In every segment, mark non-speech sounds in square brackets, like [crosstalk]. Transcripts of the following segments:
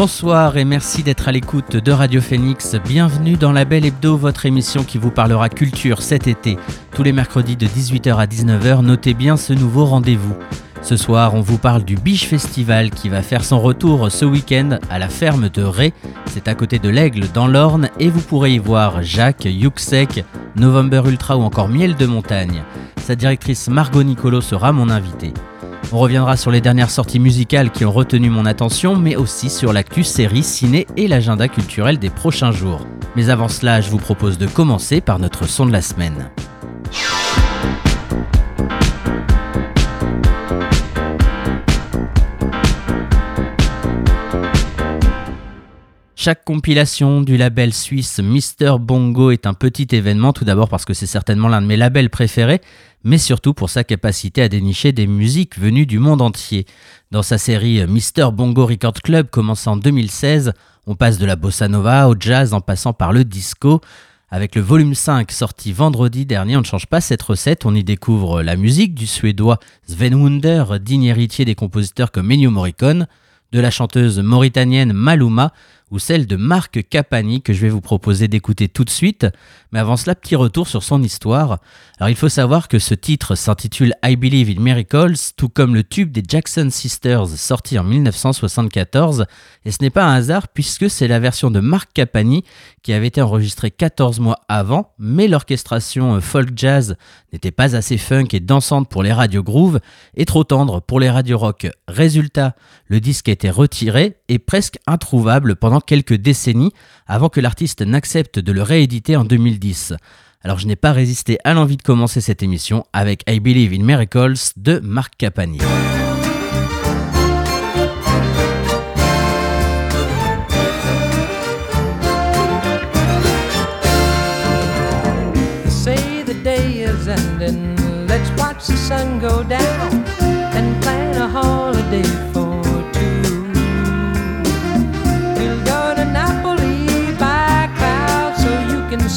Bonsoir et merci d'être à l'écoute de Radio Phoenix. Bienvenue dans la Belle Hebdo, votre émission qui vous parlera culture cet été. Tous les mercredis de 18h à 19h, notez bien ce nouveau rendez-vous. Ce soir, on vous parle du Biche Festival qui va faire son retour ce week-end à la ferme de Ré. C'est à côté de l'Aigle dans l'Orne et vous pourrez y voir Jacques, Yuxek, November Ultra ou encore Miel de Montagne. Sa directrice Margot Nicolo sera mon invitée. On reviendra sur les dernières sorties musicales qui ont retenu mon attention, mais aussi sur l'actu série, ciné et l'agenda culturel des prochains jours. Mais avant cela, je vous propose de commencer par notre son de la semaine. Chaque compilation du label suisse Mister Bongo est un petit événement, tout d'abord parce que c'est certainement l'un de mes labels préférés, mais surtout pour sa capacité à dénicher des musiques venues du monde entier. Dans sa série Mister Bongo Record Club commençant en 2016, on passe de la bossa nova au jazz en passant par le disco. Avec le volume 5 sorti vendredi dernier, on ne change pas cette recette, on y découvre la musique du suédois Sven Wunder, digne héritier des compositeurs comme Ennio Morricone, de la chanteuse mauritanienne Maluma, ou celle de Marc Capani que je vais vous proposer d'écouter tout de suite. Mais avant cela, petit retour sur son histoire. Alors il faut savoir que ce titre s'intitule I Believe in Miracles, tout comme le tube des Jackson Sisters sorti en 1974. Et ce n'est pas un hasard puisque c'est la version de Marc Capani qui avait été enregistrée 14 mois avant, mais l'orchestration euh, folk jazz n'était pas assez funk et dansante pour les radios groove et trop tendre pour les radios rock. Résultat, le disque a été retiré et presque introuvable pendant quelques décennies avant que l'artiste n'accepte de le rééditer en 2010. Alors je n'ai pas résisté à l'envie de commencer cette émission avec I Believe in Miracles de Marc Capani.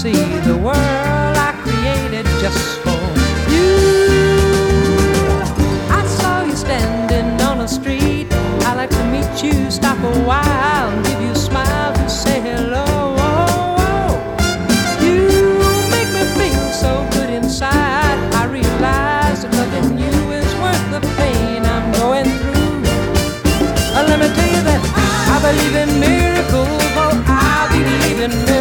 See the world I created just for you. I saw you standing on the street. I like to meet you, stop a while, and give you a smile to say hello. believe in miracles, oh, I believe in miracles.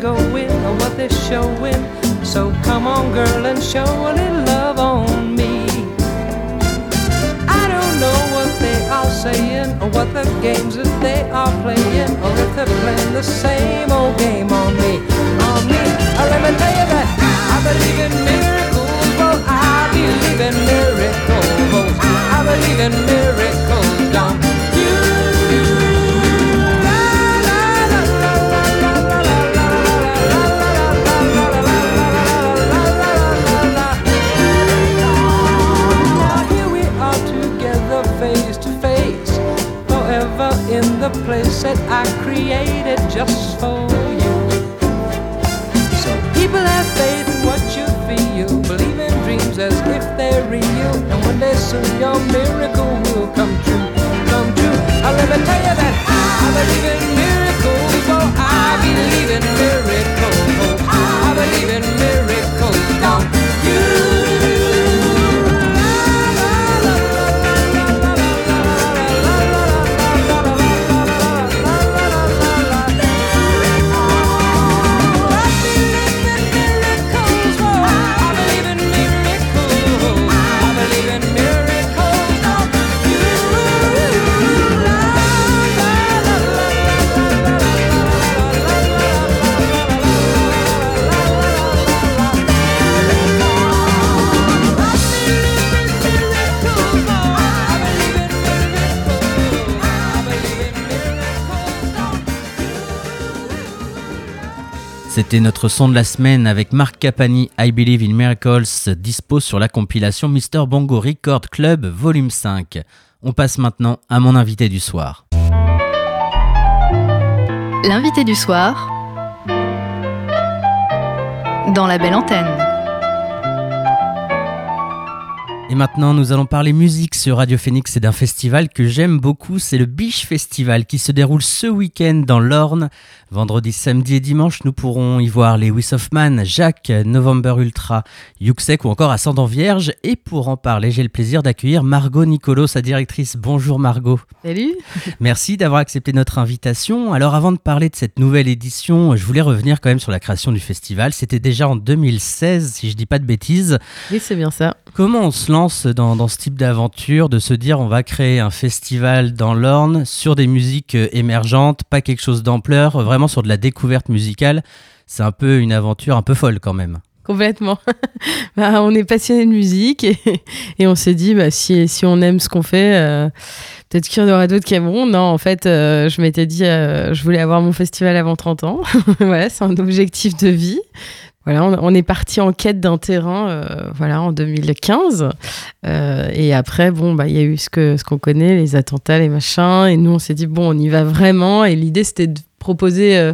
Going or what they're showing. So come on, girl, and show a little love on me. I don't know what they are saying or what the games that they are playing or if they're the same old game on me, on me. Let me tell you that I believe in miracles. Well, I believe in miracles. I believe in miracles. Don't place that I created just for you. So people have faith in what you feel, believe in dreams as if they're real, and one day soon your miracle will come true, come true. I'll me tell you that I believe in miracles, oh I believe in miracles, oh, I believe in miracles, don't C'était notre son de la semaine avec Marc Capani, I Believe in Miracles, dispo sur la compilation Mr. Bongo Record Club Volume 5. On passe maintenant à mon invité du soir. L'invité du soir dans la belle antenne. Et maintenant, nous allons parler musique sur Radio Phoenix et d'un festival que j'aime beaucoup, c'est le Biche Festival qui se déroule ce week-end dans l'Orne. Vendredi, samedi et dimanche, nous pourrons y voir les Wiss of Man, Jacques, November Ultra, Yuxek ou encore Ascendant Vierge. Et pour en parler, j'ai le plaisir d'accueillir Margot Nicolo, sa directrice. Bonjour Margot. Salut. [laughs] Merci d'avoir accepté notre invitation. Alors avant de parler de cette nouvelle édition, je voulais revenir quand même sur la création du festival. C'était déjà en 2016, si je dis pas de bêtises. Oui, c'est bien ça. Comment on se lance dans, ce type d'aventure, de se dire on va créer un festival dans l'Orne sur des musiques euh, émergentes, pas quelque chose d'ampleur, vraiment sur de la découverte musicale? C'est un peu une aventure un peu folle quand même. Complètement. [laughs] bah, on est passionné de musique et, on s'est dit bah, si, on aime ce qu'on fait, euh, peut-être qu'il y en aura d'autres qui aimeront. Non, en fait, euh, je m'étais dit je voulais avoir mon festival avant 30 ans. [laughs] c'est un objectif de vie. Voilà, on, est parti en quête d'un terrain, euh, voilà, en 2015. Euh, et après, bon, bah, il y a eu ce que ce qu'on connaît, les attentats, les machins. Et nous, on s'est dit bon, on y va vraiment. Et l'idée, c'était de proposer euh,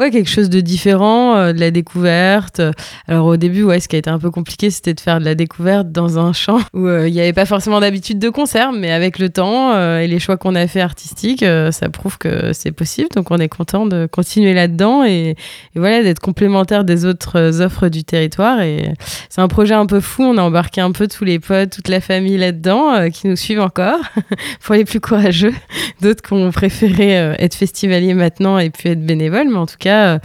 ouais, quelque chose de différent, euh, de la découverte. Alors au début, ouais, ce qui a été un peu compliqué, c'était de faire de la découverte dans un champ [laughs] où euh, il n'y avait pas forcément d'habitude de concert, mais avec le temps euh, et les choix qu'on a fait artistiques, euh, ça prouve que c'est possible. Donc on est content de continuer là-dedans et, et voilà, d'être complémentaire des autres euh, offres du territoire. Et c'est un projet un peu fou. On a embarqué un peu tous les potes, toute la famille là-dedans, qui nous suivent encore, [laughs] pour les plus courageux. D'autres qui ont préféré être festivaliers maintenant et puis être bénévoles, mais en tout cas, euh,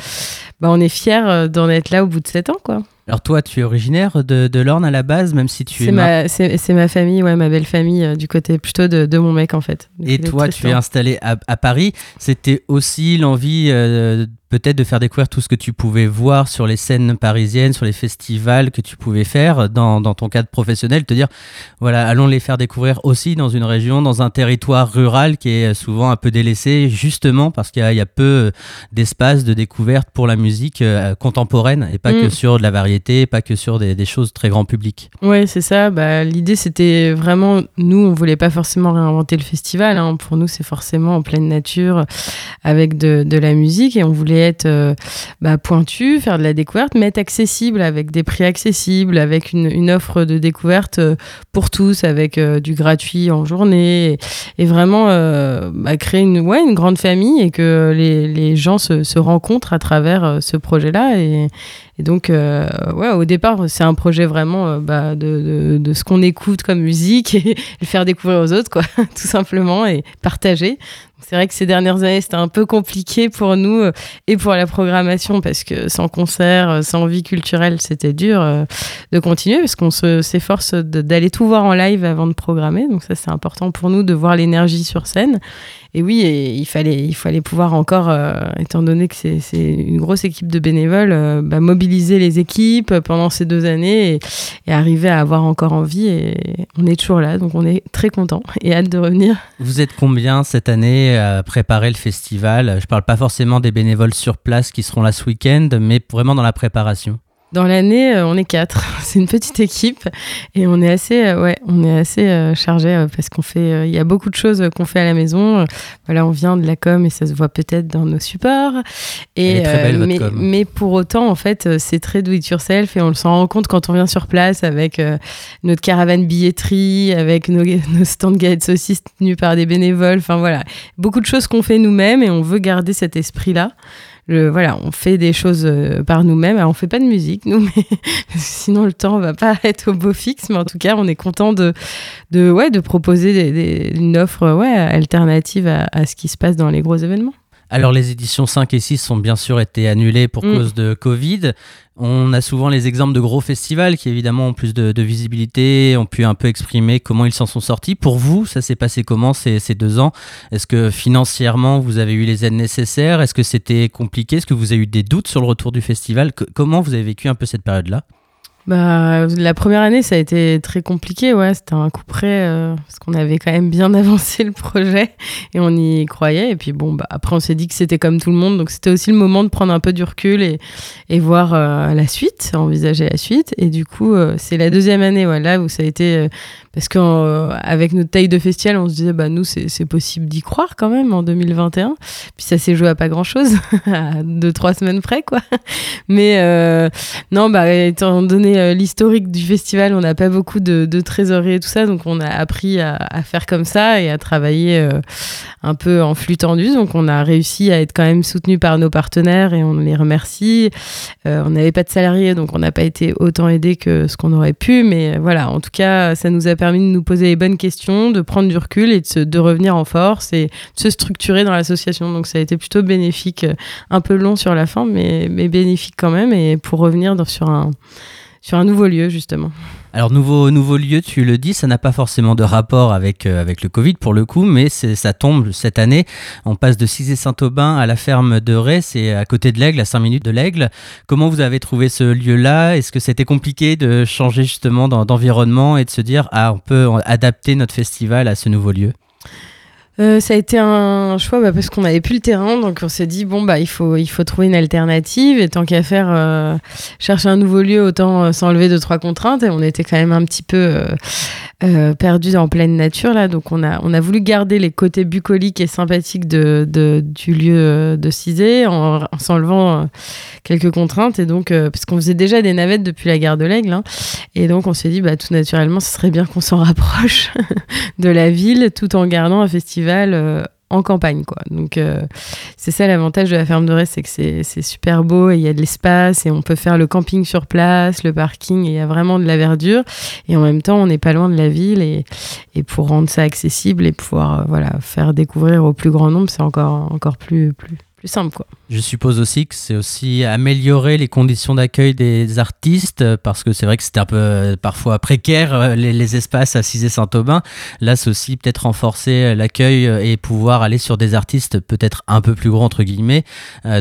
bah, on est fiers euh, d'en être là au bout de sept ans, quoi. Alors toi, tu es originaire de, de l'Orne à la base, même si tu es... C'est ma, c'est, c'est ma famille, ouais, ma belle famille, euh, du côté plutôt de, de mon mec, en fait. Et toi, tu es installé à, à Paris. C'était aussi l'envie euh, peut-être de faire découvrir tout ce que tu pouvais voir sur les scènes parisiennes, sur les festivals que tu pouvais faire dans, dans ton cadre professionnel, te dire, voilà, allons les faire découvrir aussi dans une région, dans un territoire rural qui est souvent un peu délaissé, justement parce qu'il y, a- il y a peu euh, d'espace de découverte pour la musique euh, contemporaine et pas Mm. que sur de la variété, pas que sur des, des choses très grand public. Ouais, c'est ça. Bah, l'idée, c'était vraiment, nous, on voulait pas forcément réinventer le festival. hein. Pour nous, c'est forcément en pleine nature, avec de, de la musique, et on voulait être euh, bah, pointu, faire de la découverte, mais être accessible, avec des prix accessibles, avec une, offre de découverte euh, pour tous, avec euh, du gratuit en journée, et, vraiment bah, créer une, ouais, une grande famille et que les, gens se, rencontrent à travers ce projet-là. Et, donc, ouais, au départ, c'est un projet vraiment bah, de, de, de ce qu'on écoute comme musique [laughs] et le faire découvrir aux autres, quoi, [laughs] tout simplement, et partager. C'est vrai que ces dernières années, c'était un peu compliqué pour nous euh, et pour la programmation parce que sans concert, euh, sans vie culturelle, c'était dur euh, de continuer parce qu'on se- s'efforce d'aller tout voir en live avant de programmer. Donc ça, c'est important pour nous de voir l'énergie sur scène. Et oui, et il fallait, il fallait pouvoir encore, euh, étant donné que c'est une grosse équipe de bénévoles, euh, bah, mobiliser les équipes pendant ces deux années et, et arriver à avoir encore envie. Et on est toujours là, donc on est très content [laughs] et hâte de revenir. Vous êtes combien cette année à préparer le festival? Je parle pas forcément des bénévoles sur place qui seront là ce week-end, mais vraiment dans la préparation. Dans l'année, euh, on est quatre. [laughs] C'est une petite équipe et on est assez, euh, ouais, on est assez euh, chargé parce qu'on fait, il y a beaucoup de choses qu'on fait à la maison. Voilà, on vient de la com et ça se voit peut-être dans nos supports. Et Elle est très belle, votre mais, com. mais pour autant, en fait, c'est très do it yourself et on le s'en rend compte quand on vient sur place avec notre caravane billetterie, avec nos, [laughs] nos stands galettes saucisses tenus par des bénévoles. Enfin voilà, beaucoup de choses qu'on fait nous-mêmes et on veut garder cet esprit-là. Le, voilà, on fait des choses euh, par nous-mêmes. On fait pas de musique, nous, [laughs] mais sinon le temps va pas être au beau fixe. Mais en tout cas, on est content de, de, ouais, de proposer des- des- une offre ouais, alternative à ce qui se passe dans les gros événements. Alors les éditions 5 et 6 ont bien sûr été annulées pour Mm. cause de Covid. On a souvent les exemples de gros festivals qui évidemment ont plus de, de visibilité, ont pu un peu exprimer comment ils s'en sont sortis. Pour vous, ça s'est passé comment ces, ces deux ans? Est-ce que financièrement vous avez eu les aides nécessaires? Est-ce que c'était compliqué? Est-ce que vous avez eu des doutes sur le retour du festival? Que- Comment vous avez vécu un peu cette période-là? Bah, la première année, ça a été très compliqué. Ouais, c'était un coup près euh, parce qu'on avait quand même bien [laughs] avancé le projet et on y croyait. Et puis bon, bah, après, on s'est dit que c'était comme tout le monde. Donc c'était aussi le moment de prendre un peu du recul et, et voir euh, la suite, envisager la suite. Et du coup, euh, c'est la deuxième année voilà, où ça a été. Parce qu'avec notre taille de festival, on se disait, bah, nous, c'est possible d'y croire quand même en 2021. Puis ça s'est joué à pas grand chose, [laughs] à deux, trois semaines près, quoi. Mais non, bah, étant donné euh, l'historique du festival, on n'a pas beaucoup de, de, trésorerie et tout ça, donc on a appris à, faire comme ça et à travailler euh, un peu en flux tendu. Donc on a réussi à être quand même soutenu par nos partenaires et on les remercie. Euh, on n'avait pas de salariés, donc on n'a pas été autant aidé que ce qu'on aurait pu, mais voilà, en tout cas, ça nous a permis de nous poser les bonnes questions, de prendre du recul et de, revenir en force et de se structurer dans l'association. Donc ça a été plutôt bénéfique, un peu long sur la fin, mais, bénéfique quand même, et pour revenir sur un nouveau lieu justement. Alors nouveau nouveau lieu, tu le dis, ça n'a pas forcément de rapport avec euh, avec le Covid pour le coup, mais ça tombe cette année. On passe de Cizé Saint-Aubin à la ferme de Ré, c'est à côté de l'Aigle, à 5 minutes de l'Aigle. Comment vous avez trouvé ce lieu-là? Est-ce que c'était compliqué de changer justement d'environnement et de se dire ah on peut adapter notre festival à ce nouveau lieu? Euh, ça a été un choix bah, parce qu'on n'avait plus le terrain, donc on s'est dit bon bah il faut il faut trouver une alternative et tant qu'à faire euh, chercher un nouveau lieu autant euh, s'enlever deux trois contraintes et on était quand même un petit peu perdu en pleine nature là, donc on a on a voulu garder les côtés bucoliques et sympathiques de, de du lieu de Cizé en, en s'enlevant quelques contraintes et donc parce qu'on faisait déjà des navettes depuis la gare de l'Aigle hein, et donc on s'est dit bah tout naturellement ce serait bien qu'on s'en [laughs] rapproche de la ville tout en gardant un festival euh, en campagne quoi. Donc euh, c'est ça l'avantage de la ferme de Rest, c'est que c'est super beau et il y a de l'espace et on peut faire le camping sur place, le parking et il y a vraiment de la verdure et en même temps on n'est pas loin de la ville et, et pour rendre ça accessible et pouvoir euh, voilà faire découvrir au plus grand nombre c'est encore encore plus plus plus simple quoi. Je suppose aussi que c'est aussi améliorer les conditions d'accueil des artistes parce que c'est vrai que c'était un peu euh, parfois précaire euh, les, espaces à Cizé Saint-Aubin. Là, c'est aussi peut-être renforcer euh, l'accueil et pouvoir aller sur des artistes peut-être un peu plus grands entre guillemets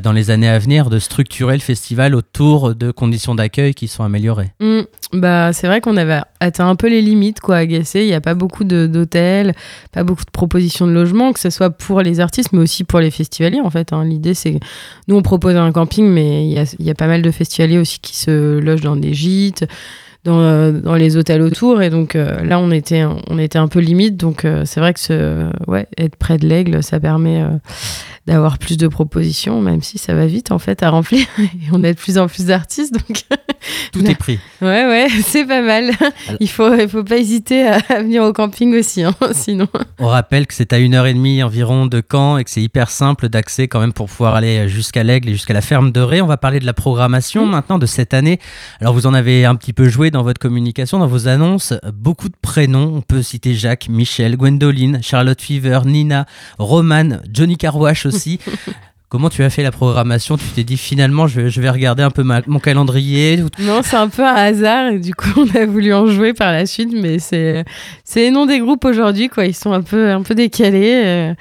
dans les années à venir, de structurer le festival autour de conditions d'accueil qui sont améliorées. Mmh. bah c'est vrai qu'on avait atteint un peu les limites quoi à. Il n'y a pas beaucoup d'hôtels, pas beaucoup de propositions de logement, que ce soit pour les artistes mais aussi pour les festivaliers en fait. Hein. L'idée c'est nous, on propose un camping, mais il y a, pas mal de festivaliers aussi qui se logent dans des gîtes, dans, euh, les hôtels autour. Et donc euh, là, on était, un peu limite. Donc euh, c'est vrai que ce, ouais, être près de l'aigle, ça permet d'avoir plus de propositions, même si ça va vite en fait à remplir. [laughs] Et on a de plus en plus d'artistes, donc tout [laughs] est pris. Ouais, ouais, [laughs] c'est pas mal. Il faut, il faut pas hésiter à, venir au camping aussi, hein, sinon. On rappelle que c'est à une heure et demie environ de Caen et que c'est hyper simple d'accès quand même pour pouvoir aller jusqu'à l'Aigle et jusqu'à la ferme de Ré. On va parler de la programmation mm. maintenant de cette année. Alors vous en avez un petit peu joué dans votre communication, dans vos annonces, beaucoup de prénoms. On peut citer Jacques, Michel, Gwendoline, Charlotte Fever, Nina, Roman, Johnny Carwash aussi. [laughs] Comment tu as fait la programmation? Tu t'es dit finalement je vais, regarder un peu mon calendrier Non, c'est un peu un hasard et du coup [laughs] on a voulu en jouer par la suite, mais c'est c'est les noms des groupes aujourd'hui quoi. Ils sont un peu un peu décalés. Euh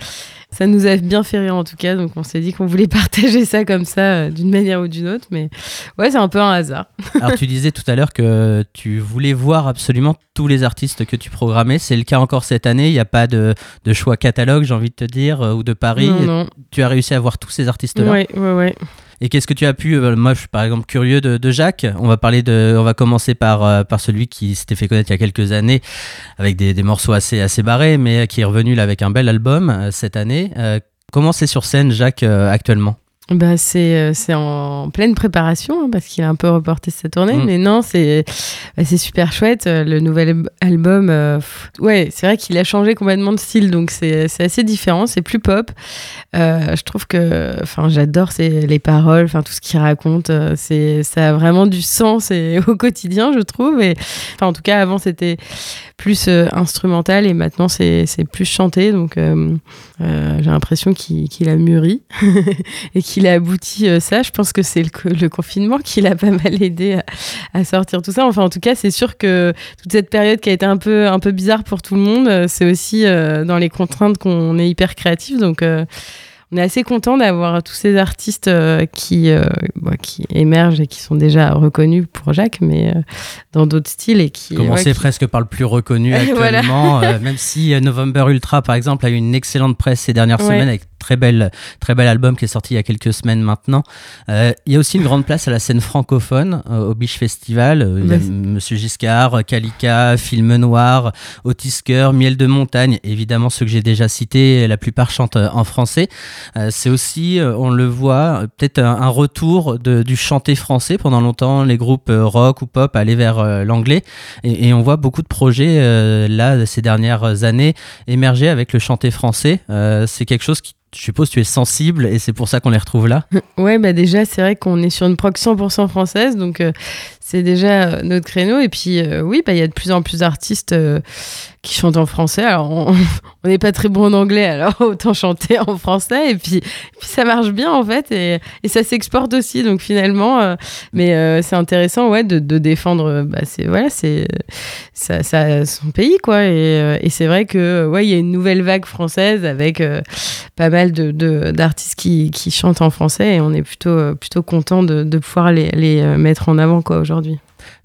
ça nous a bien fait rire en tout cas. Donc on s'est dit qu'on voulait [laughs] partager ça comme ça euh, d'une manière ou d'une autre. Mais ouais, c'est un peu un hasard. [laughs] Alors tu disais tout à l'heure que tu voulais voir absolument tous les artistes que tu programmais. C'est le cas encore cette année. Il n'y a pas de, de, choix catalogue, j'ai envie de te dire, euh, ou de Paris. Non, Tu as réussi à voir tous ces artistes-là. Ouais, ouais, ouais. Et qu'est-ce que tu as pu euh, Moi, je suis par exemple curieux de, Jacques. On va parler de, on va commencer par euh, par celui qui s'était fait connaître il y a quelques années avec des, des, morceaux assez assez barrés, mais qui est revenu avec un bel album euh, cette année. comment c'est sur scène, Jacques, actuellement? Bah c'est euh, c'est en pleine préparation hein, parce qu'il a un peu reporté sa tournée mm. mais non c'est bah, c'est super chouette euh, le nouvel album euh, ouais c'est vrai qu'il a changé complètement de style donc c'est assez différent c'est plus pop je trouve que enfin j'adore les paroles enfin tout ce qu'il raconte c'est ça a vraiment du sens et [laughs] au quotidien je trouve et enfin en tout cas avant c'était plus instrumental et maintenant c'est plus chanté donc j'ai l'impression qu'il a mûri [laughs] et qu'il il a abouti euh, ça. Je pense que c'est le, confinement qui l'a pas mal aidé à, sortir tout ça. Enfin, en tout cas, c'est sûr que toute cette période qui a été un peu, un peu bizarre pour tout le monde, euh, c'est aussi euh, dans les contraintes qu'on est hyper créatif. Donc, on est assez content d'avoir tous ces artistes euh, qui, euh, bah, qui émergent et qui sont déjà reconnus pour Jacques, mais euh, dans d'autres styles et qui. Commencer presque par le plus reconnu [laughs] actuellement, même si November Ultra, par exemple, a eu une excellente presse ces dernières semaines avec très belle, très bel album qui est sorti il y a quelques semaines maintenant. il y a aussi une grande place à la scène francophone au Biche Festival. il y a Monsieur Giscard, Kalika, Film Noir, Otisker, Miel de Montagne, évidemment ceux que j'ai déjà cités, la plupart chantent en français. Euh, c'est aussi, euh, on le voit, peut-être un, retour du chanté français. Pendant longtemps, les groupes euh, rock ou pop allaient vers l'anglais. Et, on voit beaucoup de projets, là, ces dernières années, émerger avec le chanté français. c'est quelque chose qui je suppose tu es sensible et c'est pour ça qu'on les retrouve là [laughs] Ouais, bah déjà, c'est vrai qu'on est sur une proc 100% française, donc c'est déjà notre créneau. Et puis, oui, bah, il y a de plus en plus d'artistes qui chantent en français. Alors, [laughs] on n'est pas très bon en anglais, alors [laughs] autant chanter en français. Et puis, ça marche bien, en fait. Et, ça s'exporte aussi. Donc, finalement, euh, mais euh, c'est intéressant, ouais, de, défendre bah, c'est, voilà, c'est, son pays, quoi. Et, euh, c'est vrai que, ouais, il y a une nouvelle vague française avec pas mal d'artistes qui, chantent en français. Et on est plutôt, content de, de pouvoir les, les mettre en avant, quoi, aujourd'hui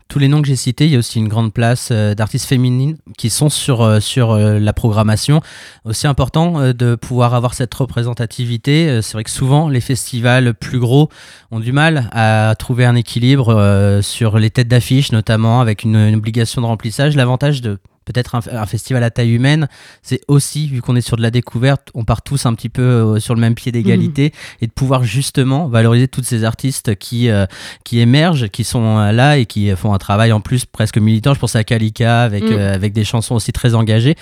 tous les noms que j'ai cités, il y a aussi une grande place euh, d'artistes féminines qui sont sur, euh, sur euh, la programmation. Aussi important de pouvoir avoir cette représentativité. C'est vrai que souvent, les festivals plus gros ont du mal à trouver un équilibre sur les têtes d'affiche, notamment avec une, une obligation de remplissage. L'avantage de peut-être un, festival à taille humaine, c'est aussi, vu qu'on est sur de la découverte, on part tous un petit peu euh, sur le même pied d'égalité mhm. et de pouvoir justement valoriser toutes ces artistes qui, euh, qui émergent, qui sont euh, là et qui font un travail en plus presque militant. Je pense à Kalika avec, mhm. avec des chansons aussi très engagées.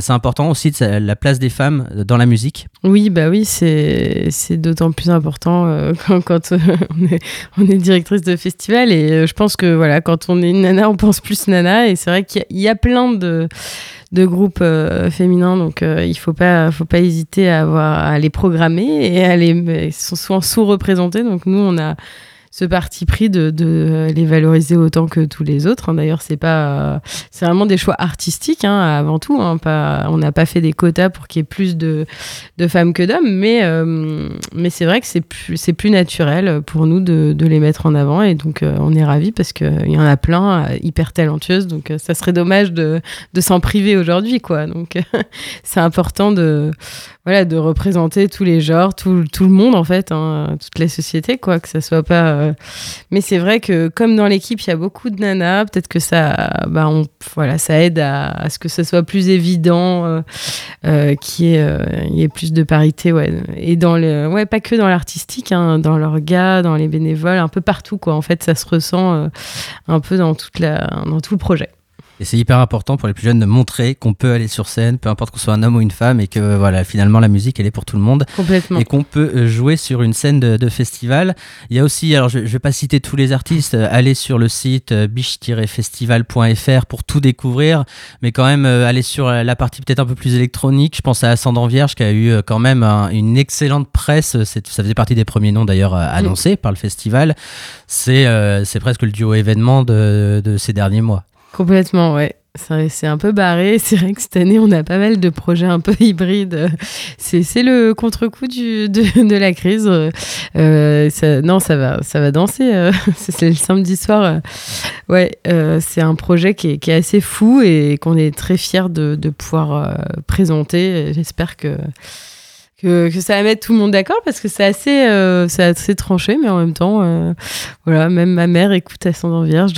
c'est important aussi de, la place des femmes dans la musique. Oui, bah oui, c'est, c'est d'autant plus important [laughs] quand, quand on, est, on est directrice de festival et je pense que voilà, quand on est une nana, on pense plus nana et c'est vrai qu'il y a plein de de, groupes euh, féminins, donc euh, il faut pas, faut pas hésiter à, à les programmer et à les, ils sont souvent sous-représentés. Donc nous, on a ce parti pris de, de, les valoriser autant que tous les autres. Hein. D'ailleurs, c'est pas, c'est vraiment des choix artistiques hein, avant tout. Hein. Pas, on n'a pas fait des quotas pour qu'il y ait plus de, de femmes que d'hommes, mais, euh, mais c'est vrai que c'est plus, c'est plus naturel pour nous de, de, les mettre en avant et donc euh, on est ravis parce qu'il y en a plein euh, hyper talentueuses. Donc ça serait dommage de, de s'en priver aujourd'hui, quoi. Donc [laughs] c'est important de voilà, de représenter tous les genres, tout, le monde en fait, hein, toute la société, quoi, que ça soit pas. Euh, mais c'est vrai que comme dans l'équipe, il y a beaucoup de nanas, peut-être que ça, bah, on, voilà, ça aide à, ce que ce soit plus évident, euh, euh, qu'il y, ait plus de parité, ouais, et dans le, ouais, pas que dans l'artistique, hein, dans l'orga, dans les bénévoles, un peu partout, quoi. En fait, ça se ressent un peu dans tout le projet. Et c'est hyper important pour les plus jeunes de montrer qu'on peut aller sur scène, peu importe qu'on soit un homme ou une femme, et que voilà, finalement la musique elle est pour tout le monde. Complètement. Et qu'on peut euh, jouer sur une scène de, festival. Il y a aussi, alors je, ne vais pas citer tous les artistes, euh, allez sur le site euh, biche-festival.fr pour tout découvrir, mais quand même aller sur la partie peut-être un peu plus électronique. Je pense à Ascendant Vierge qui a eu quand même une excellente presse. Ça faisait partie des premiers noms d'ailleurs annoncés par le festival. C'est c'est presque le duo événement de, de ces derniers mois. Complètement, ouais. C'est un peu barré. [laughs] C'est vrai que cette année, on a pas mal de projets un peu [laughs] hybrides. C'est le contre-coup de, de, la crise. Euh, non, ça va, ça va danser. Euh, [laughs] c'est le samedi soir. Ouais, euh, c'est un projet qui est, qui est, assez fou et qu'on est très fiers de, de pouvoir présenter. J'espère que que, ça va mettre tout le monde d'accord parce que c'est assez, euh, assez tranché, mais en même temps, euh, voilà, même ma mère écoute Ascendant Vierge,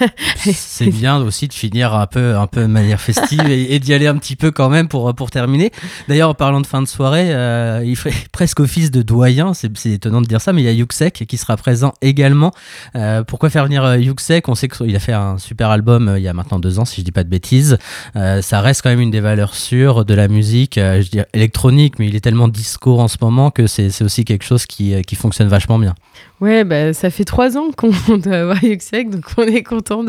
[laughs] c'est bien aussi de finir un peu, un peu de manière festive et, d'y aller un petit peu quand même pour, pour terminer. D'ailleurs, en parlant de fin de soirée, euh, il fait presque office de doyen, c'est, étonnant de dire ça, mais il y a Yuxek qui sera présent également. pourquoi faire venir Yuxek? On sait qu'il a fait un super album il y a maintenant deux ans, si je dis pas de bêtises. ça reste quand même une des valeurs sûres de la musique, je dirais électronique, mais il est tellement discours en ce moment que c'est aussi quelque chose qui, euh, qui fonctionne vachement bien. Ouais, bah, ça fait trois ans qu'on [laughs] doit avoir Yuxek, donc on est content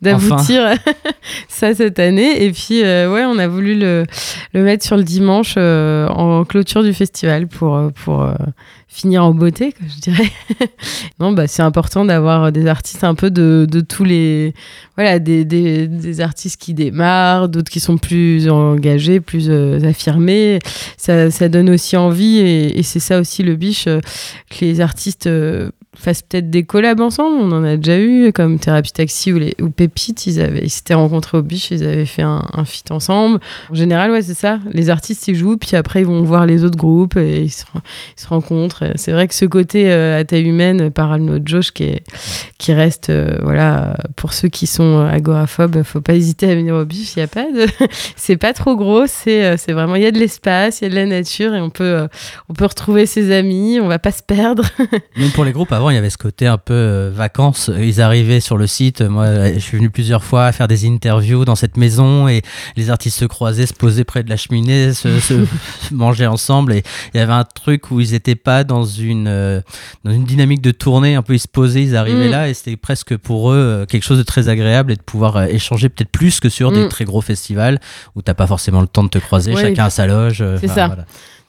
d'aboutir [laughs] ça cette année. Et puis, euh, ouais, on a voulu le, le, mettre sur le dimanche euh, en clôture du festival pour, pour finir en beauté, je dirais. [laughs] non, bah, c'est important d'avoir des artistes un peu de, de tous les. Voilà, des, des, des, artistes qui démarrent, d'autres qui sont plus engagés, plus affirmés. Ça, ça, donne aussi envie, et, et c'est ça aussi le biche, que les artistes fassent peut-être des collabs ensemble. On en a déjà eu, comme Thérapie Taxi ou, les, Pépite. Ils, s'étaient rencontrés au biche, ils avaient fait un, un feat ensemble. En général, ouais, c'est ça. Les artistes, ils jouent, puis après, ils vont voir les autres groupes et ils se, rencontrent. C'est vrai que ce côté euh, à taille humaine par Alno Josh qui, est, qui reste, euh, voilà, pour ceux qui sont agoraphobes, faut pas hésiter à venir au biche. Il y a pas de. [laughs] c'est pas trop gros, c'est, euh, vraiment. Il y a de l'espace, il y a de la nature et on peut, on peut retrouver ses amis, on va pas se perdre. [laughs] Même pour les groupes, avant, il y avait ce côté un peu euh, vacances. Ils arrivaient sur le site. Moi, je suis venu plusieurs fois faire des interviews dans cette maison et les artistes se croisaient, se posaient près de la cheminée, se, [laughs] se manger ensemble. Et il y avait un truc où ils n'étaient pas dans une, euh, dans une dynamique de tournée. Un peu, ils se posaient, ils arrivaient mm. là et c'était presque pour eux euh, quelque chose de très agréable et de pouvoir échanger peut-être plus que sur des mm. très gros festivals où t'as pas forcément le temps de te croiser, chacun à sa loge. C'est ça.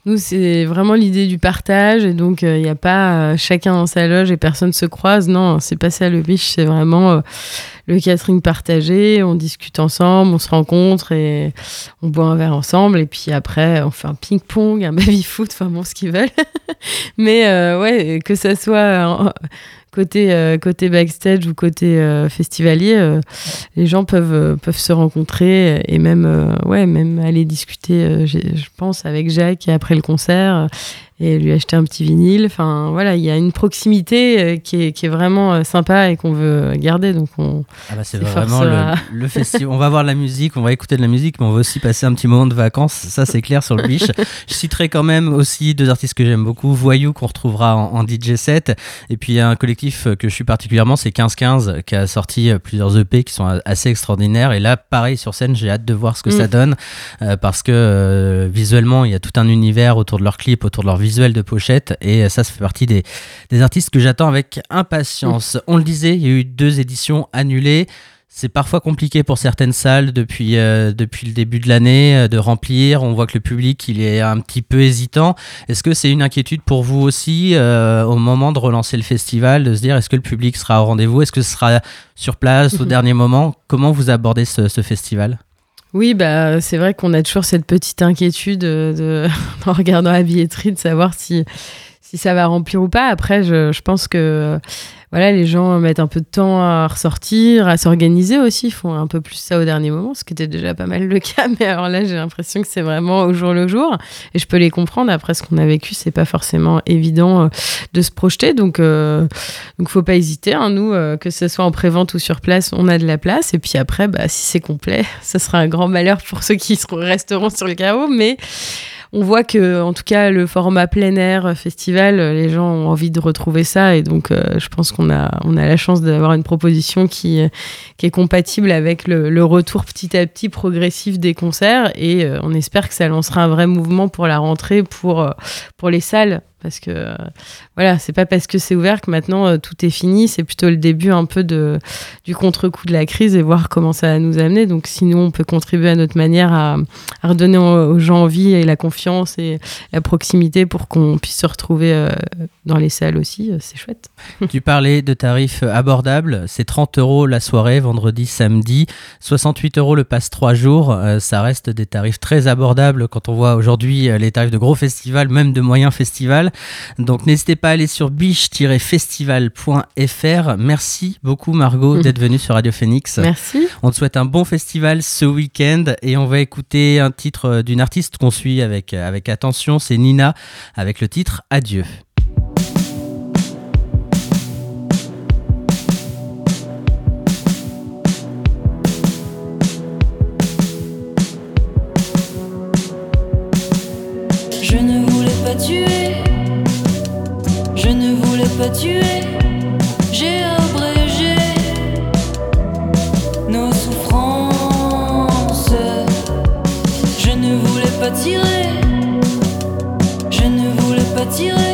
Nous, c'est vraiment l'idée du partage. Et donc, il euh, n'y a pas euh, chacun dans sa loge et personne se croise. Non, c'est pas ça le biche. C'est vraiment euh, le catering partagé. On discute ensemble, on se rencontre et on boit un verre ensemble. Et puis après, on fait un ping-pong, un baby-foot, enfin bon, ce qu'ils veulent. [laughs] Mais ouais, que ça soit côté, euh, côté backstage ou côté euh, festivalier, euh, les gens peuvent, peuvent se rencontrer et même, ouais, même aller discuter, je pense, avec Jacques après le concert et lui acheter un petit vinyle. Enfin, voilà, il y a une proximité euh, qui est, qui est vraiment euh, sympa et qu'on veut garder. Donc, on. Ah bah c'est vraiment le, festival. On va voir la musique, on va écouter de la musique, mais on va aussi passer un petit moment de vacances. Ça, c'est clair sur le biche. [laughs] je citerai quand même aussi deux artistes que j'aime beaucoup Voyou, qu'on retrouvera en, DJ set. Et puis, un collectif que je suis particulièrement, c'est 1515, qui a sorti euh, plusieurs EP qui sont assez extraordinaires. Et là, pareil, sur scène, j'ai hâte de voir ce que ça mm. donne parce que visuellement, il y a tout un univers autour de leurs clips, autour de leur visuel de pochette. Et ça, ça fait partie des, des artistes que j'attends avec impatience. On le disait, il y a eu deux éditions annulées. C'est parfois compliqué pour certaines salles depuis, euh, depuis le début de l'année euh, de remplir. On voit que le public il est un petit peu hésitant. Est-ce que c'est une inquiétude pour vous aussi euh, au moment de relancer le festival, de se dire est-ce que le public sera au rendez-vous? Est-ce que ce sera sur place au dernier moment? Comment vous abordez ce, ce festival? Oui, bah, c'est vrai qu'on a toujours cette petite inquiétude de, [laughs] en regardant la billetterie de savoir si, si ça va remplir ou pas. Après, je, je pense que voilà, les gens mettent un peu de temps à ressortir, à s'organiser aussi, ils font un peu plus ça au dernier moment, ce qui était déjà pas mal le cas, [laughs] mais alors là j'ai l'impression que c'est vraiment au jour le jour, et je peux les comprendre, après ce qu'on a vécu, c'est pas forcément évident euh, de se projeter, donc euh, donc faut pas hésiter, hein, nous, euh, que ce soit en prévente ou sur place, on a de la place, et puis après, bah, si c'est complet, [laughs] ça sera un grand malheur pour ceux qui resteront sur le carreau, mais on voit que, en tout cas, le format plein air euh, festival, euh, les gens ont envie de retrouver ça. Et donc, euh, je pense qu'on a, on a la chance d'avoir une proposition qui, qui est compatible avec le, retour petit à petit progressif des concerts. Et on espère que ça lancera un vrai mouvement pour la rentrée, pour, pour les salles parce que euh, voilà, c'est pas parce que c'est ouvert que maintenant euh, tout est fini, c'est plutôt le début un peu de, du contre-coup de la crise et voir comment ça va nous amener. Donc sinon, on peut contribuer à notre manière à, redonner aux, gens envie et la confiance et la proximité pour qu'on puisse se retrouver euh, dans les salles aussi, c'est chouette. [laughs] Tu parlais de tarifs abordables, c'est 30 euros la soirée, vendredi, samedi, 68 euros le passe 3 jours, ça reste des tarifs très abordables quand on voit aujourd'hui les tarifs de gros festivals, même de moyens festivals. Donc n'hésitez pas à aller sur biche-festival.fr. Merci beaucoup Margot d'être venue sur Radio Phoenix. Merci. On te souhaite un bon festival ce week-end et on va écouter un titre d'une artiste qu'on suit avec, avec attention, c'est Nina avec le titre Adieu. J'ai abrégé nos souffrances. Je ne voulais pas tirer, je ne voulais pas tirer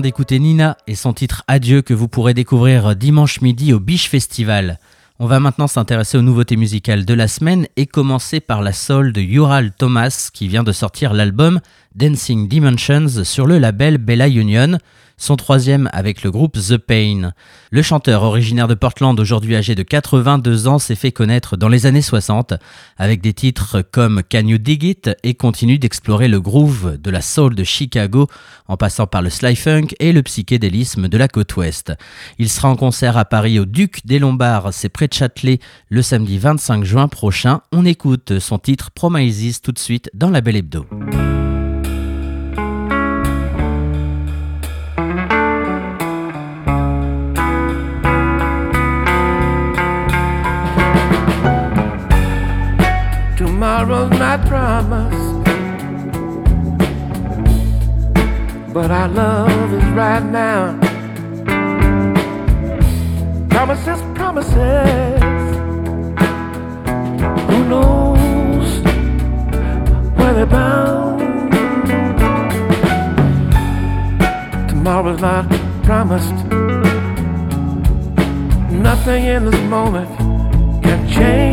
d'écouter Nina et son titre Adieu que vous pourrez découvrir dimanche midi au Biche Festival. On va maintenant s'intéresser aux nouveautés musicales de la semaine et commencer par la soul de Ural Thomas qui vient de sortir l'album Dancing Dimensions sur le label Bella Union son troisième avec le groupe The Pain. Le chanteur originaire de Portland, aujourd'hui âgé de 82 ans, s'est fait connaître dans les années 60 avec des titres comme Can You Dig It et continue d'explorer le groove de la soul de Chicago en passant par le sly funk et le psychédélisme de la côte ouest. Il sera en concert à Paris au Duc des Lombards, c'est près de Châtelet, le samedi 25 juin prochain. On écoute son titre Promises tout de suite dans la Belle Hebdo. Tomorrow's not promised. But our love is right now. Promises, promises. Who knows where they're bound? Tomorrow's not promised. Nothing in this moment can change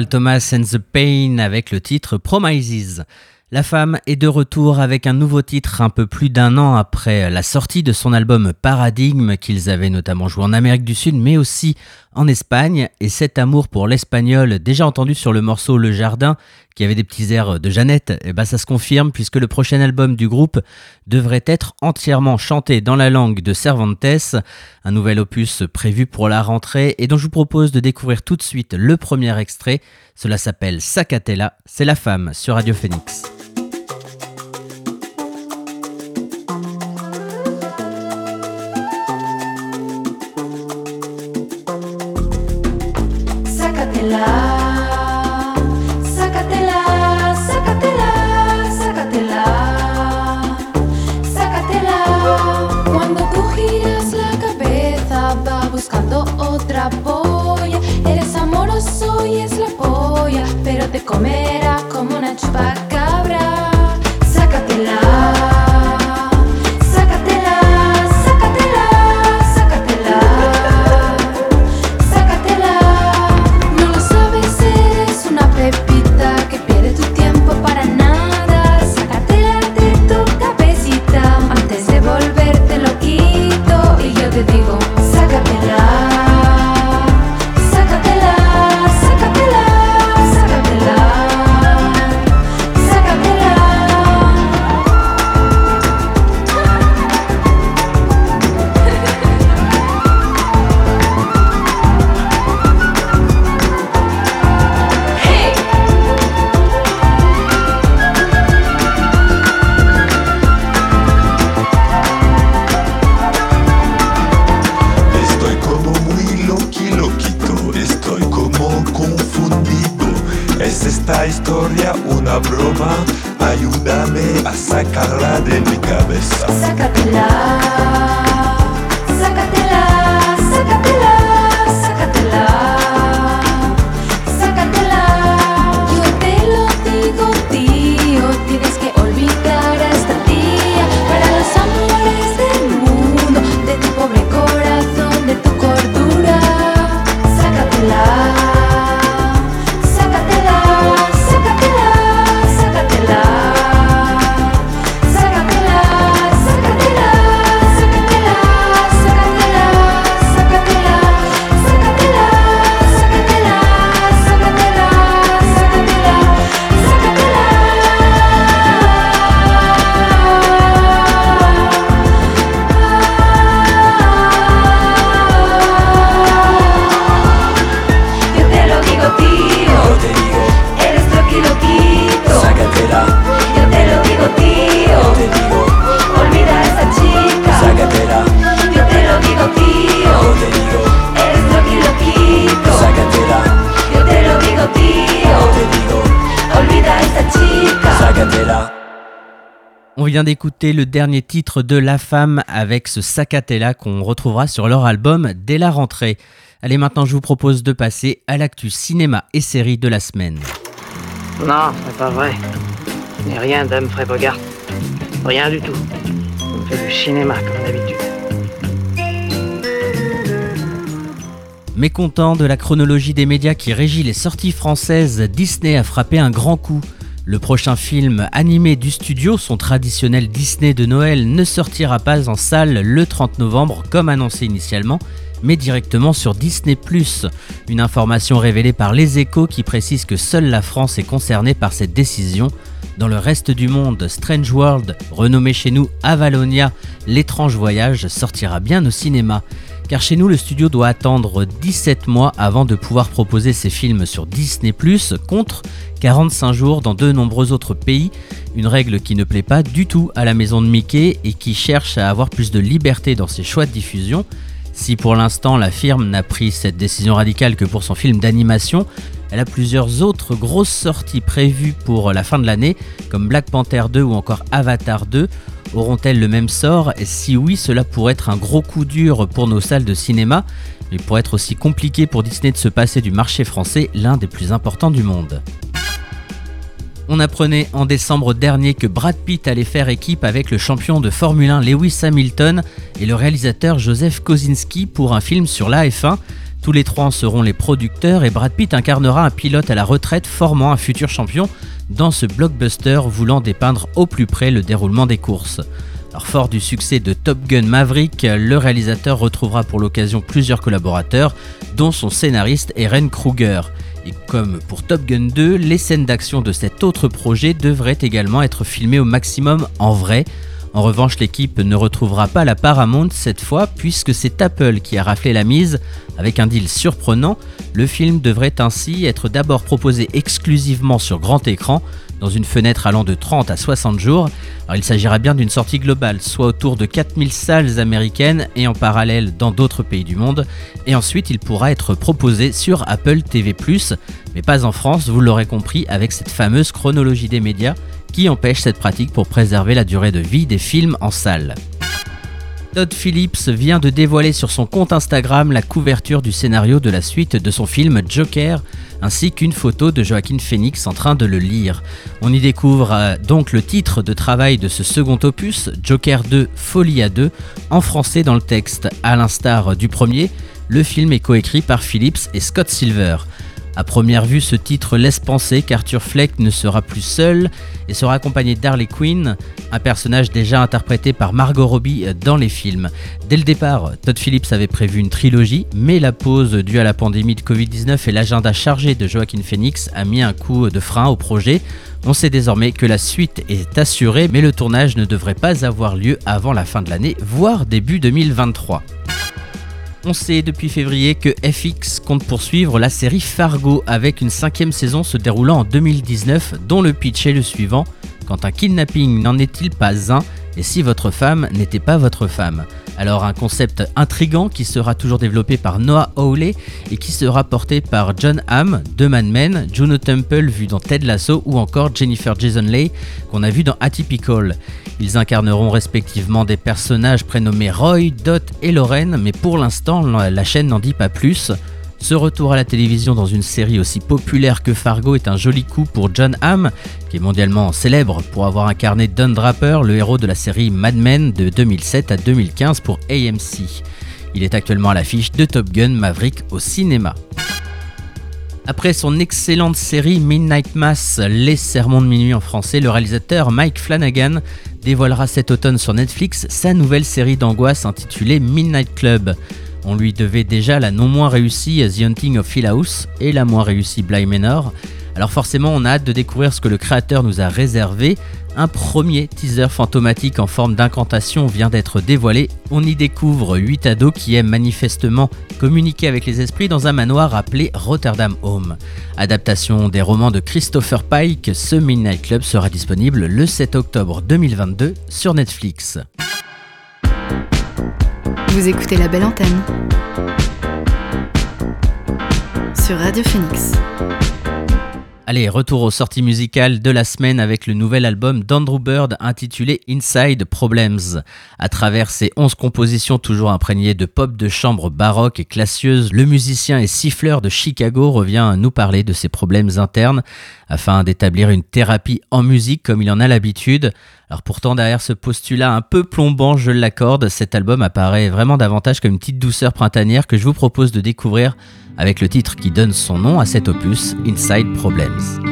Thomas and the Pain avec le titre Promises. La femme est de retour avec un nouveau titre un peu plus d'un an après la sortie de son album Paradigme qu'ils avaient notamment joué en Amérique du Sud mais aussi en Espagne et cet amour pour l'espagnol déjà entendu sur le morceau Le Jardin qui avait des petits airs de Jeannette, et ben ça se confirme puisque le prochain album du groupe devrait être entièrement chanté dans la langue de Cervantes, un nouvel opus prévu pour la rentrée et dont je vous propose de découvrir tout de suite le premier extrait. Cela s'appelle Sacatella, c'est la femme sur Radio Phoenix. sácatela, sácatela, sácatela, sácatela, sácatela. Cuando tú giras la cabeza va buscando otra polla. Eres amoroso y es la polla, pero te comerá como una chupaca. Vient d'écouter le dernier titre de La Femme avec ce Sacatella qu'on retrouvera sur leur album dès la rentrée. Allez, maintenant je vous propose de passer à l'actu cinéma et série de la semaine. Non, c'est pas vrai. N'ai rien d'Humphrey Bogart. Rien du tout. On fait du cinéma comme d'habitude. Mécontent de la chronologie des médias qui régit les sorties françaises, Disney a frappé un grand coup. Le prochain film animé du studio, son traditionnel Disney de Noël, ne sortira pas en salle le 30 novembre comme annoncé initialement, mais directement sur Disney ⁇ Une information révélée par Les Échos qui précise que seule la France est concernée par cette décision. Dans le reste du monde, Strange World, renommé chez nous Avalonia, l'étrange voyage, sortira bien au cinéma. Car chez nous, le studio doit attendre 17 mois avant de pouvoir proposer ses films sur Disney ⁇ contre 45 jours dans de nombreux autres pays, une règle qui ne plaît pas du tout à la maison de Mickey et qui cherche à avoir plus de liberté dans ses choix de diffusion. Si pour l'instant la firme n'a pris cette décision radicale que pour son film d'animation, elle a plusieurs autres grosses sorties prévues pour la fin de l'année, comme Black Panther 2 ou encore Avatar 2. Auront-elles le même sort? Et si oui, cela pourrait être un gros coup dur pour nos salles de cinéma, mais pourrait être aussi compliqué pour Disney de se passer du marché français, l'un des plus importants du monde. On apprenait en décembre dernier que Brad Pitt allait faire équipe avec le champion de Formule 1 Lewis Hamilton et le réalisateur Joseph Kosinski pour un film sur la F1. Tous les trois en seront les producteurs et Brad Pitt incarnera un pilote à la retraite formant un futur champion dans ce blockbuster voulant dépeindre au plus près le déroulement des courses. Fort du succès de Top Gun Maverick, le réalisateur retrouvera pour l'occasion plusieurs collaborateurs, dont son scénariste Eren Kruger. Et comme pour Top Gun 2, les scènes d'action de cet autre projet devraient également être filmées au maximum en vrai. En revanche, l'équipe ne retrouvera pas la Paramount cette fois, puisque c'est Apple qui a raflé la mise. Avec un deal surprenant, le film devrait ainsi être d'abord proposé exclusivement sur grand écran, dans une fenêtre allant de 30 à 60 jours. Il s'agira bien d'une sortie globale, soit autour de 4000 salles américaines et en parallèle dans d'autres pays du monde. Et ensuite, il pourra être proposé sur Apple TV+, mais pas en France, vous l'aurez compris, avec cette fameuse chronologie des médias qui empêche cette pratique pour préserver la durée de vie des films en salle. Todd Phillips vient de dévoiler sur son compte Instagram la couverture du scénario de la suite de son film Joker, ainsi qu'une photo de Joaquin Phoenix en train de le lire. On y découvre euh, donc le titre de travail de ce second opus, Joker 2 Folie à 2, en français dans le texte. À l'instar du premier, le film est coécrit par Phillips et Scott Silver. À première vue, ce titre laisse penser qu'Arthur Fleck ne sera plus seul et sera accompagné d'Harley Quinn, un personnage déjà interprété par Margot Robbie dans les films. Dès le départ, Todd Phillips avait prévu une trilogie, mais la pause due à la pandémie de Covid-19 et l'agenda chargé de Joaquin Phoenix a mis un coup de frein au projet. On sait désormais que la suite est assurée, mais le tournage ne devrait pas avoir lieu avant la fin de l'année, voire début 2023. On sait depuis février que FX compte poursuivre la série Fargo avec une cinquième saison se déroulant en 2019 dont le pitch est le suivant. Quand un kidnapping n'en est-il pas un? Et si votre femme n'était pas votre femme? Alors un concept intrigant qui sera toujours développé par Noah Hawley et qui sera porté par John Hamm de Mad Men, Juno Temple vu dans Ted Lasso ou encore Jennifer Jason Leigh qu'on a vu dans Atypical. Ils incarneront respectivement des personnages prénommés Roy, Dot et Lorraine, mais pour l'instant la chaîne n'en dit pas plus. Ce retour à la télévision dans une série aussi populaire que Fargo est un joli coup pour John Hamm, qui est mondialement célèbre pour avoir incarné Don Draper, le héros de la série Mad Men de 2007 à 2015 pour AMC. Il est actuellement à l'affiche de Top Gun Maverick au cinéma. Après son excellente série Midnight Mass, Les Sermons de minuit en français, le réalisateur Mike Flanagan dévoilera cet automne sur Netflix sa nouvelle série d'angoisse intitulée Midnight Club. On lui devait déjà la non moins réussie The Hunting of Hill House et la moins réussie Bly Manor. Alors forcément, on a hâte de découvrir ce que le créateur nous a réservé. Un premier teaser fantomatique en forme d'incantation vient d'être dévoilé. On y découvre 8 ados qui aiment manifestement communiquer avec les esprits dans un manoir appelé Rotterdam Home. Adaptation des romans de Christopher Pike, ce Midnight Club sera disponible le 7 octobre 2022 sur Netflix. Vous écoutez la belle antenne sur Radio Phoenix. Allez, retour aux sorties musicales de la semaine avec le nouvel album d'Andrew Bird intitulé Inside Problems. À travers ses 11 compositions toujours imprégnées de pop de chambre baroque et classieuse, le musicien et siffleur de Chicago revient nous parler de ses problèmes internes afin d'établir une thérapie en musique comme il en a l'habitude. Alors pourtant derrière ce postulat un peu plombant, je l'accorde, cet album apparaît vraiment davantage comme une petite douceur printanière que je vous propose de découvrir avec le titre qui donne son nom à cet opus, Inside Problems.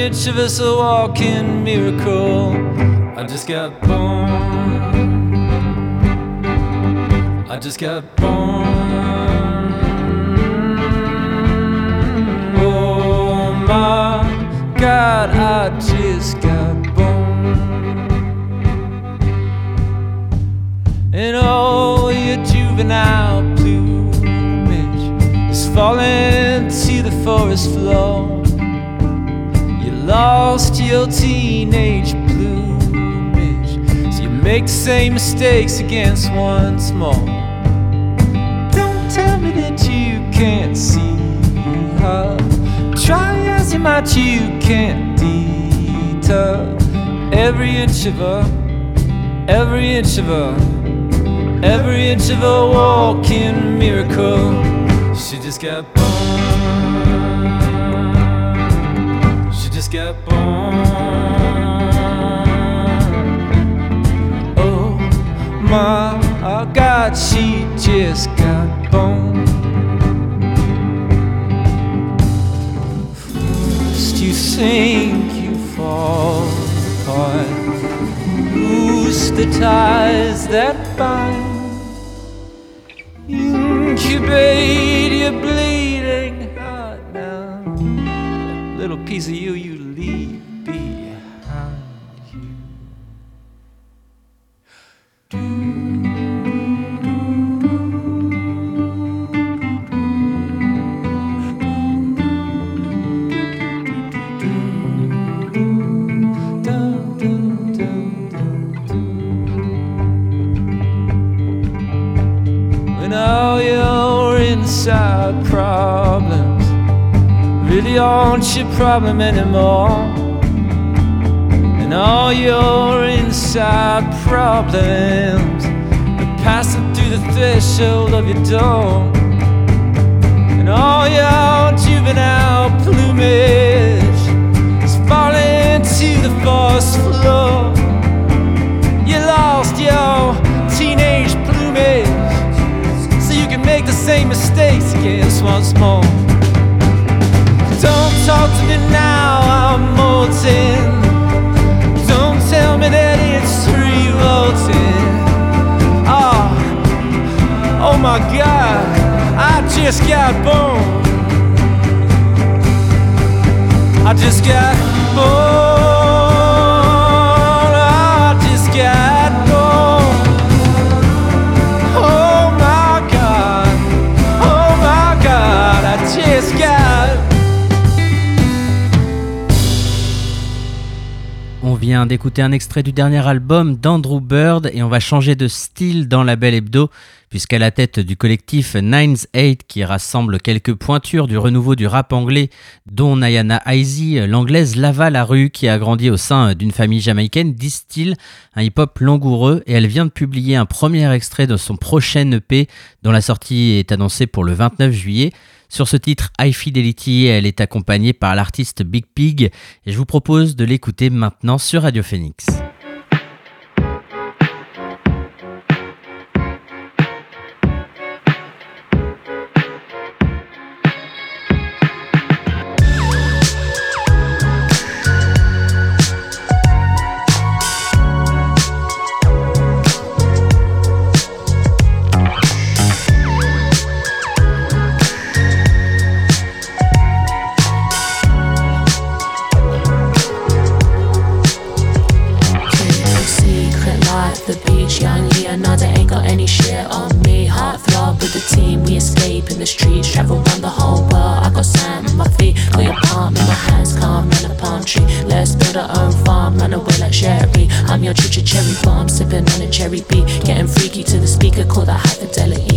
Inch of us a walking miracle. I just got born. I just got born. Oh my God, I just got born. And all your juvenile plumage is falling to see the forest floor. Lost your teenage plumage, so you make the same mistakes against once more. Don't tell me that you can't see her. Try as you might, you can't deter every inch of her, every inch of her, every inch of a walking miracle. She just got born. get born. Oh my God, she just got born. First you think you fall apart. Lose the ties that bind. Incubate your bleeding heart now. Little piece of you you aren't your problem anymore. And all your inside problems are passing through the threshold of your door. And all your juvenile plumage is falling to the forest floor. You lost your teenage plumage so you can make the same mistakes again once more. To me now, I'm molten. Don't tell me that it's revolting. Oh, oh my god, I just got born. I just got born. Vient d'écouter un extrait du dernier album d'Andrew Bird et on va changer de style dans la Belle Hebdo puisqu'à la tête du collectif Nines Eight qui rassemble quelques pointures du renouveau du rap anglais dont Nayana Izy, l'anglaise Lava la rue qui a grandi au sein d'une famille jamaïcaine distille un hip-hop langoureux et elle vient de publier un premier extrait de son prochain EP dont la sortie est annoncée pour le 29 juillet. Sur ce titre, High Fidelity, elle est accompagnée par l'artiste Big Pig et je vous propose de l'écouter maintenant sur Radio Phoenix. Escape in the streets, travel around the whole world. I got sand on my feet, got your palm in my hands, calm in a palm tree. Let's build our own farm, run away like Sherry. I'm your choo cherry bomb, sipping on a cherry beat, getting freaky to the speaker, call that high fidelity.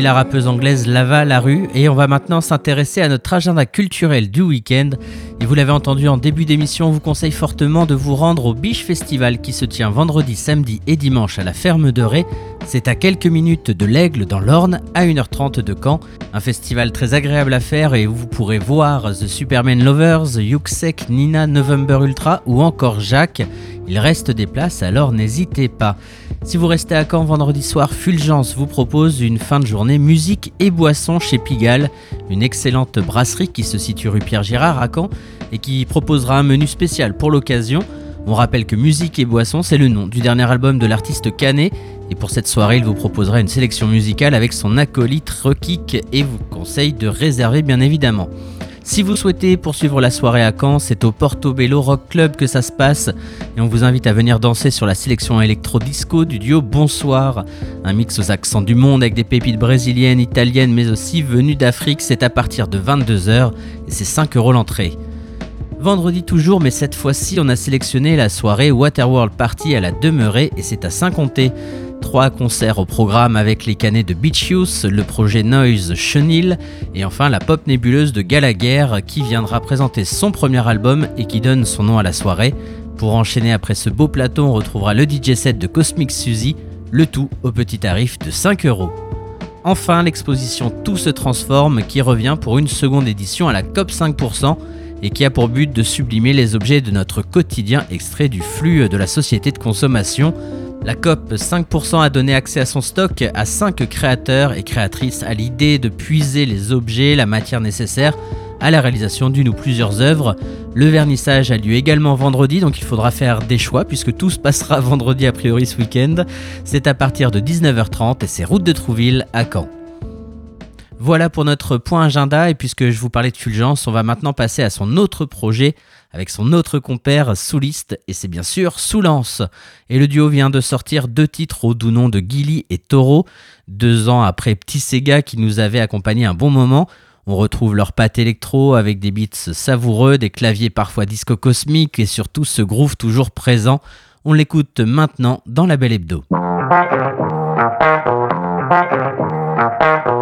La rappeuse anglaise Lava Larue et on va maintenant s'intéresser à notre agenda culturel du week-end. Et vous l'avez entendu en début d'émission, on vous conseille fortement de vous rendre au Biche Festival qui se tient vendredi, samedi et dimanche à la ferme de Ré. C'est à quelques minutes de l'Aigle dans l'Orne, à 1h30 de Caen. Un festival très agréable à faire et où vous pourrez voir The Superman Lovers, Yuxek, Nina, November Ultra ou encore Jacques. Il reste des places alors n'hésitez pas. Si vous restez à Caen vendredi soir, Fulgence vous propose une fin de journée musique et boissons chez Pigalle, une excellente brasserie qui se situe rue Pierre Girard à Caen et qui proposera un menu spécial pour l'occasion. On rappelle que Musique et Boissons, c'est le nom du dernier album de l'artiste Canet. Et pour cette soirée, il vous proposera une sélection musicale avec son acolyte Rockik et vous conseille de réserver bien évidemment. Si vous souhaitez poursuivre la soirée à Caen, c'est au Portobello Rock Club que ça se passe et on vous invite à venir danser sur la sélection électro-disco du duo Bonsoir. Un mix aux accents du monde avec des pépites brésiliennes, italiennes mais aussi venues d'Afrique, c'est à partir de 22h et c'est 5 euros l'entrée. Vendredi toujours, mais cette fois-ci, on a sélectionné la soirée Waterworld Party à la Demeurée et c'est à Saint-Comté. Trois concerts au programme avec les canets de Beach Youth, le projet Noise Chenil et enfin la pop nébuleuse de Gallagher qui viendra présenter son premier album et qui donne son nom à la soirée. Pour enchaîner après ce beau plateau, on retrouvera le DJ set de Cosmic Suzy, le tout au petit tarif de 5 euros. Enfin, l'exposition Tout se transforme qui revient pour une seconde édition à la COP 5% et qui a pour but de sublimer les objets de notre quotidien extrait du flux de la société de consommation. La COP 5% a donné accès à son stock à 5 créateurs et créatrices à l'idée de puiser les objets, la matière nécessaire à la réalisation d'une ou plusieurs œuvres. Le vernissage a lieu également vendredi, donc il faudra faire des choix puisque tout se passera [laughs] vendredi a priori ce week-end. C'est à partir de 19h30 et c'est route de Trouville à Caen. Voilà pour notre point agenda et puisque je vous parlais de Fulgence, on va maintenant passer à son autre projet avec son autre compère Souliste et c'est bien sûr Soulance. Et le duo vient de sortir deux titres au doux nom de Gilly et Taureau, deux ans après Petit Sega qui nous avait accompagné un bon moment. On retrouve leur patte électro avec des beats savoureux, des claviers parfois disco cosmiques et surtout ce groove toujours présent. On l'écoute maintenant dans la Belle Hebdo. [laughs]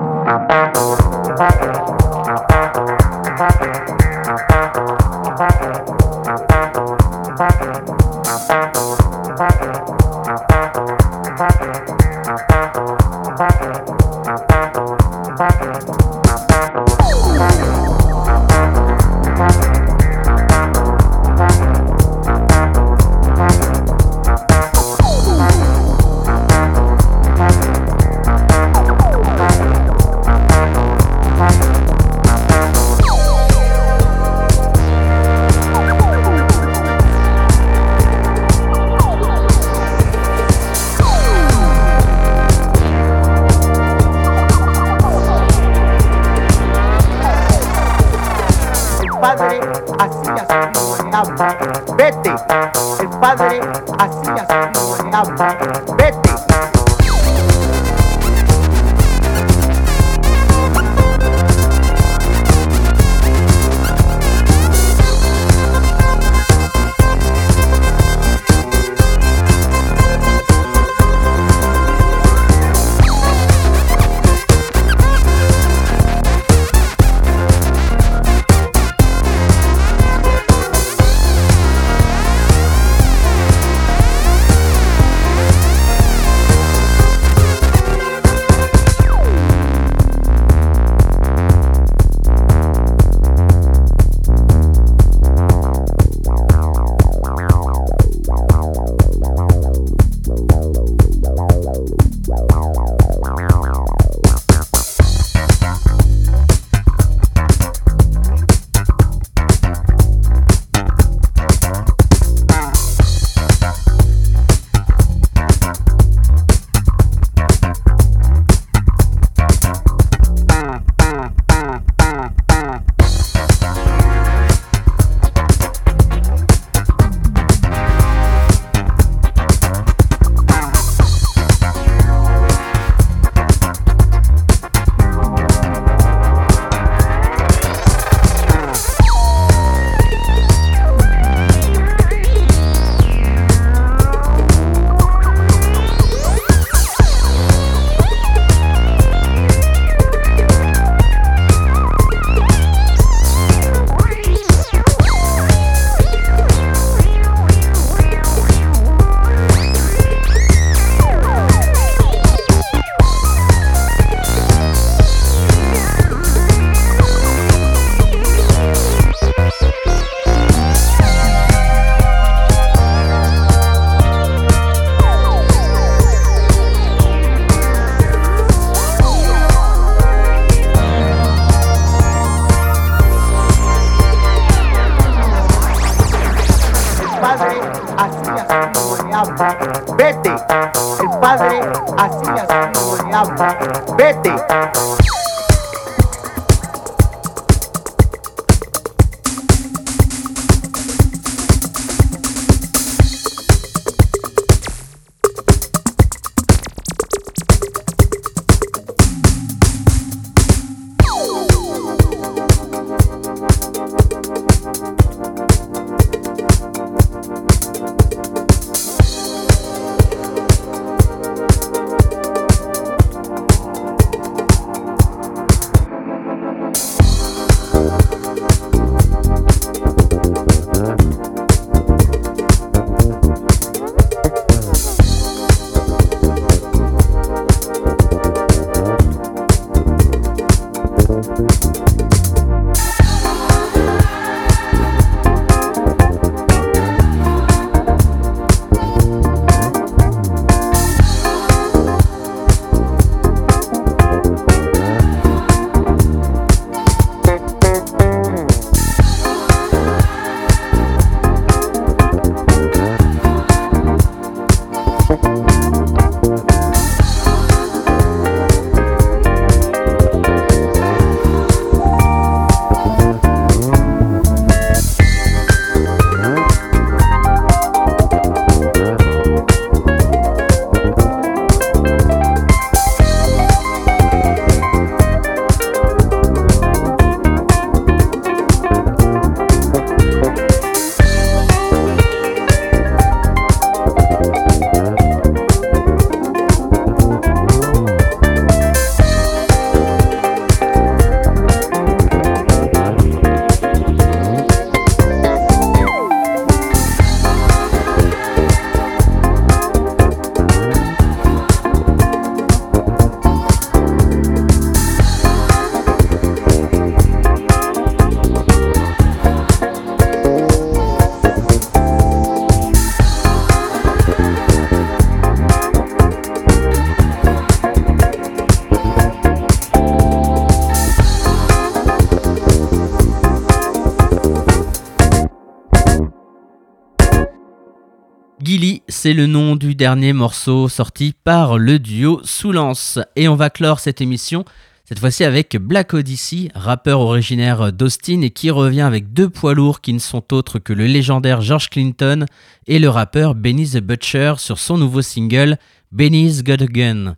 c'est le nom du dernier morceau sorti par le duo Soulance. Et on va clore cette émission, cette fois-ci avec Black Odyssey, rappeur originaire d'Austin et qui revient avec deux poids lourds qui ne sont autres que le légendaire George Clinton et le rappeur Benny the Butcher sur son nouveau single Benny's Got a Gun.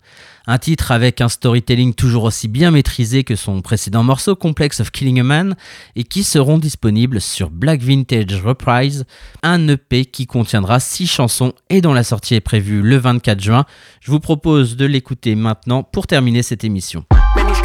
Un titre avec un storytelling toujours aussi bien maîtrisé que son précédent morceau Complex of Killing a Man et qui seront disponibles sur Black Vintage Reprise, un EP qui contiendra 6 chansons et dont la sortie est prévue le 24 juin. Je vous propose de l'écouter maintenant pour terminer cette émission. Benny's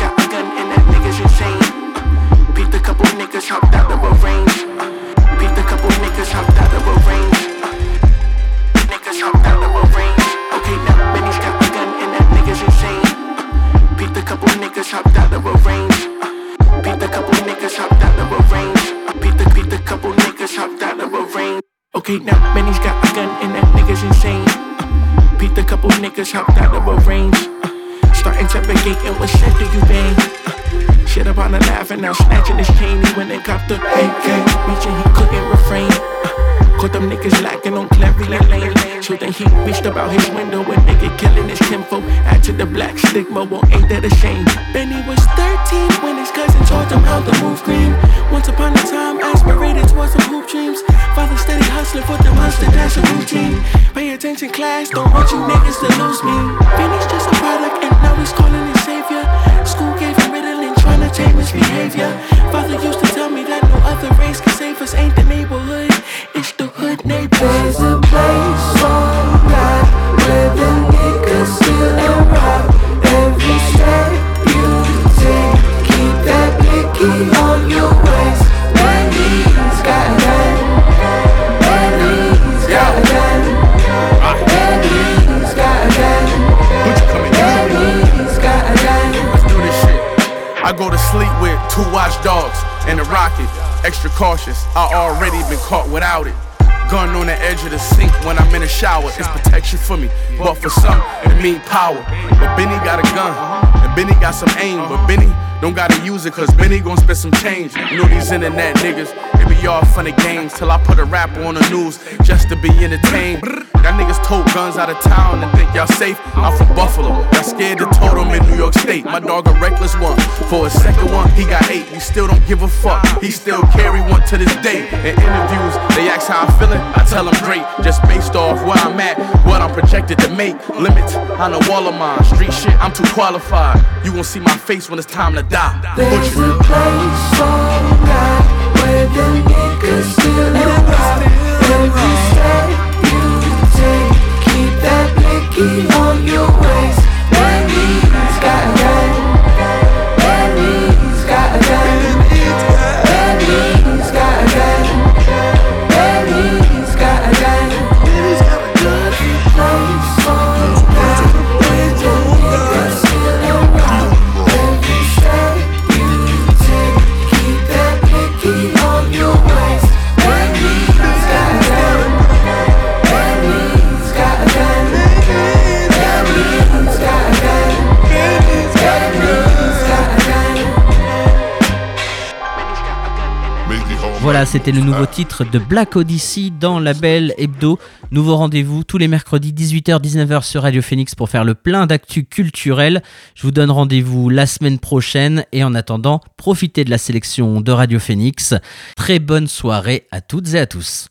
couple niggas hopped out of a range. Uh, beat a couple niggas hopped out of a range. Uh, beat the beat a couple niggas hopped out of a range. Okay, now Benny's got a gun and that nigga's insane. Uh, beat a couple niggas hopped out of a range. Start interrogating what shit do you bang? Shit about to laugh and now snatching his chain. He went and copped the AK, reaching he couldn't refrain. Caught them niggas lacking on. So then he reached about his window and nigga killing his kinfolk. Add to the black stigma, well ain't that a shame? Benny was 13 when his cousin taught him how to move green. Once upon a time, aspirated towards some hoop dreams. Father steady hustling for the monster, that's a routine. Pay attention, class, don't want you niggas to lose me. Benny's just a product and now he's calling his savior. School gave to tame his behavior. Father used to tell me that no other race can save us, ain't the neighborhood, it's the hood neighbors. There's a place on God where the niggas steal and. Every step you take, keep that blicky I go to sleep with two watchdogs and a rocket. Extra cautious, I already been caught without it. Gun on the edge of the sink when I'm in the shower. It's protection for me, but for some, it mean power. But Benny got a gun, and Benny got some aim. But Benny don't gotta use it, cause Benny gon' spend some change. You know these internet niggas, they be all funny games till I put a rapper on the news just to be entertained. Y'all niggas tote guns out of town and think y'all safe. I'm from Buffalo, y'all scared to tote them in New York State. My dog a reckless one. For a second one, he got eight. We still don't give a fuck. He still carry one to this day. In interviews, they ask how I'm feeling. I tell them great, just based off where I'm at, what I'm projected to make. Limits on the wall of mine. Street shit, I'm too qualified. You gon' see my face when it's time to die. There's a place on God where the niggas and rob. Every step you take, keep that blicky on Voilà, c'était le nouveau titre de Black Odyssey dans la belle hebdo. Nouveau rendez-vous tous les mercredis 18h-19h sur Radio Phoenix pour faire le plein d'actu culturel. Je vous donne rendez-vous la semaine prochaine et en attendant, profitez de la sélection de Radio Phoenix. Très bonne soirée à toutes et à tous.